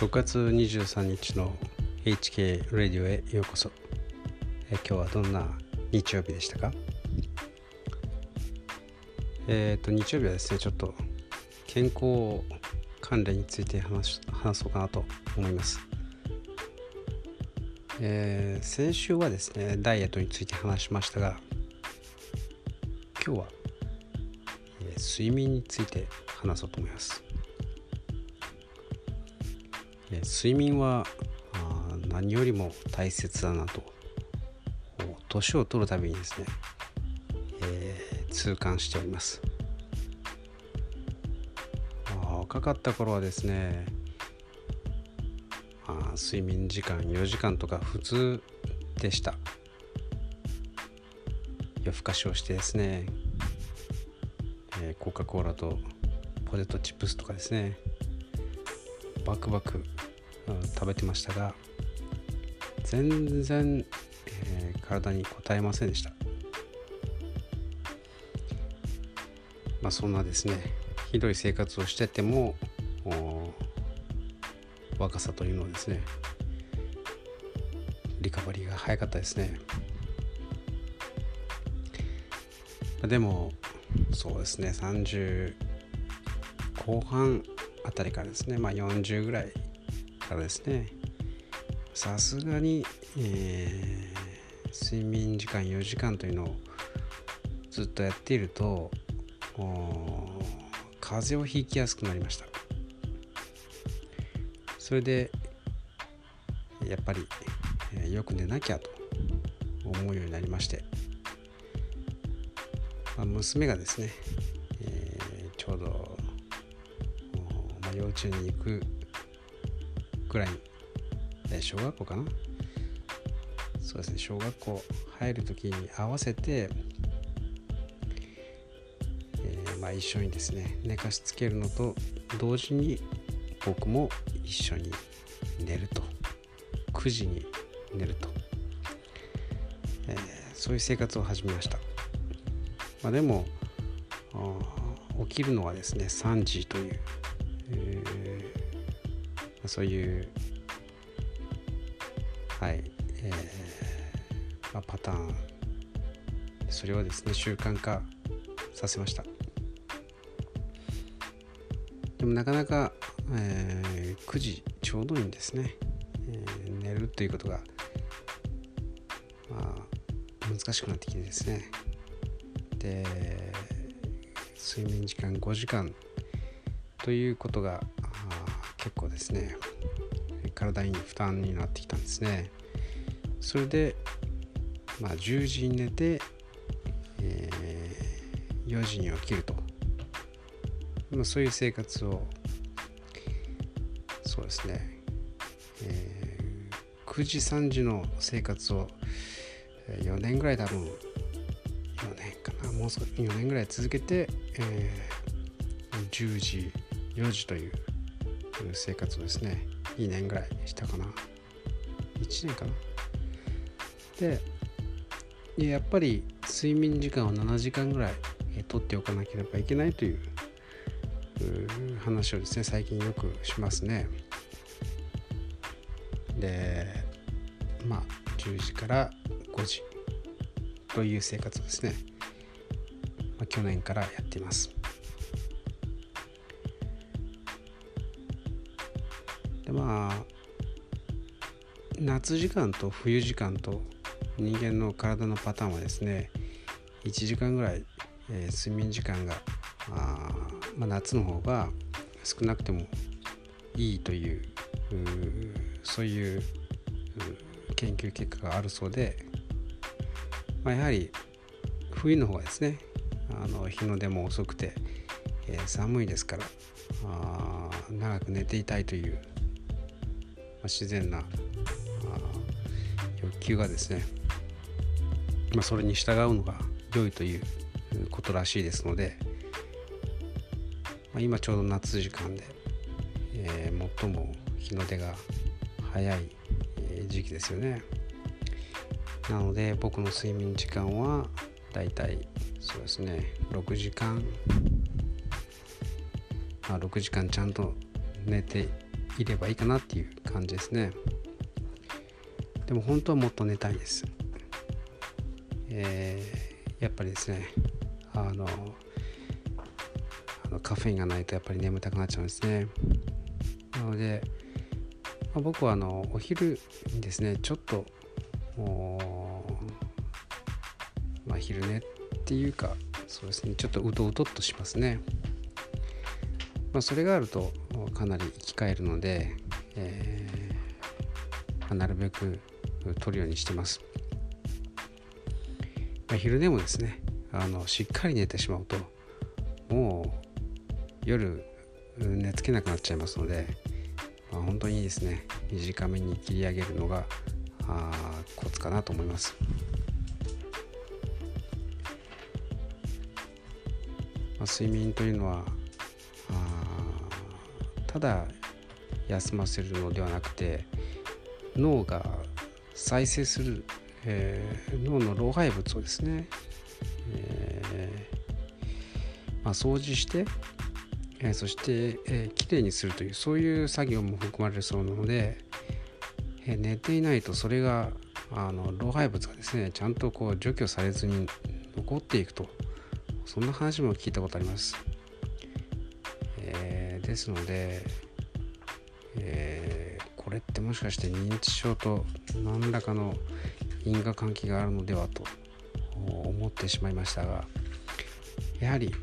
6月23日の HK ラディオへようこそ。え今日はどんな日曜日でしたか？えっ、ー、と日曜日はですねちょっと健康関連について話話そうかなと思います。えー、先週はですねダイエットについて話しましたが今日は、えー、睡眠について話そうと思います。睡眠は何よりも大切だなと。年を取るたびにですね、えー、痛感しております。若かった頃はですねあ睡眠時間4時間とか普通でした。夜更かしをしてですね、えー、コカ・コーラとポテトチップスとかですねバクバク食べてましたが全然、えー、体に応えませんでした。まあそんなですねひどい生活をしてても若さというのはですねリカバリーが早かったですね。でもそうですね30後半あたりからですねまあ40ぐらいからですね。さすがに、えー、睡眠時間4時間というのをずっとやっていると風邪をひきやすくなりました。それでやっぱり、えー、よく寝なきゃと思うようになりまして、まあ、娘がですね、えー、ちょうど、まあ、幼稚園に行くぐらい、え小学校かな？そうですね小学校入る時に合わせて、えー、まあ、一緒にですね寝かしつけるのと同時に僕も一緒に寝ると。9時に寝ると、えー、そういう生活を始めました、まあ、でも起きるのはですね3時という、えーそういうはい、えーまあ、パターンそれをですね習慣化させました。でもなかなか、えー、9時ちょうどいいんですね、えー、寝るということがまあ難しくなってきてですね。で睡眠時間5時間ということが結構ですね。体に負担になってきたんですね。それでまあ10時に寝て、えー、4時に起きると、まあ、そういう生活をそうですね、えー、9時3時の生活を4年ぐらい多分4年かな。もう少し4年ぐらい続けて、えー、10時4時という生活をですね2年ぐらいしたかな。1年かな。でやっぱり睡眠時間を7時間ぐらい取っておかなければいけないという話をですね最近よくしますね。でまあ10時から5時という生活をですね、まあ、去年からやっています。でまあ夏時間と冬時間と人間の体のパターンはですね1時間ぐらい、えー、睡眠時間があ、まあ、夏の方が少なくてもいいというそういう研究結果があるそうで、まあ、やはり冬の方がですねあの日の出も遅くて、えー、寒いですからあ長く寝ていたいというま自然な欲求がですね、まあ、それに従うのが良いということらしいですので、まあ、今ちょうど夏時間で、えー、最も日の出が早い時期ですよね。なので僕の睡眠時間はだいたいそうですね6時間、まあ、6時間ちゃんと寝ていればいいかなっていう感じですね。でも本当はもっと寝たいです。えー、やっぱりですねあのカフェインがないとやっぱり眠たくなっちゃうんですね。なので、まあ、僕はあのお昼にですねちょっとまあ昼寝っていうかそうですねちょっとうとうとっとしますね。まあそれがあるとかなり生き返るので、えーまあ、なるべく取るようにしてますまあ、昼でもですねあのしっかり寝てしまうともう夜寝つけなくなっちゃいますので、まあ、本当にいいですね短めに切り上げるのがあコツかなと思います。まあ、睡眠というのはあただ休ませるのではなくて脳が再生するえー、脳の老廃物をですね、えー、まあ、掃除して、えー、そして、えー、きれいにするというそういう作業も含まれるそうなので、え寝ていないとそれがあの老廃物がですねちゃんとこう除去されずに残っていくとそんな話も聞いたことあります、えですので、えこれってもしかして認知症と何らかの因果関係があるのではと思ってしまいましたがやはり、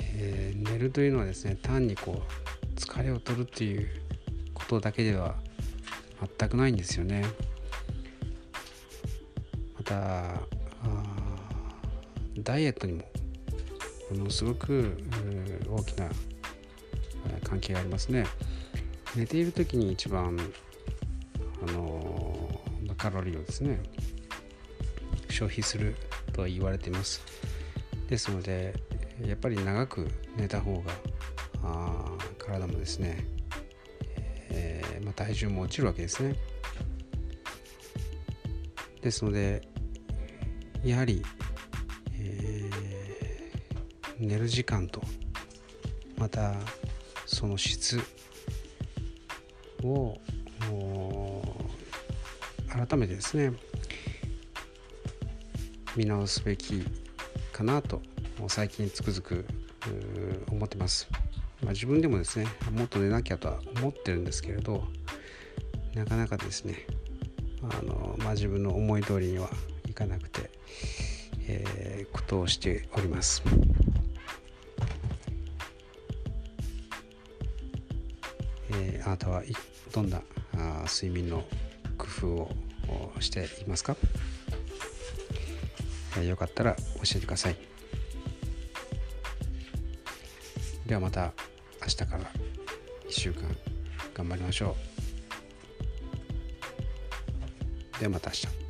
えー、寝るというのはですね単にこう疲れを取るっていうことだけでは全くないんですよね。またダイエットにもものすごく大きな関係がありますね。寝ている時に一番あのカロリーをですね消費するとは言われています。ですのでやっぱり長く寝た方があ体もですね、えー、まあ、体重も落ちるわけですね。ですのでやはり、えー、寝る時間とまたその質を改めてですね見直すべきかなと最近つくづく思ってます、まあ、自分でもですねもっと寝なきゃとは思ってるんですけれどなかなかですねあの、まあ、自分の思い通りにはいかなくて、えー、ことをしております。えー、あなたはどんなあ睡眠の工夫をしていますか、えー、よかったら教えてください。ではまた明日から1週間頑張りましょう。ではまた明日。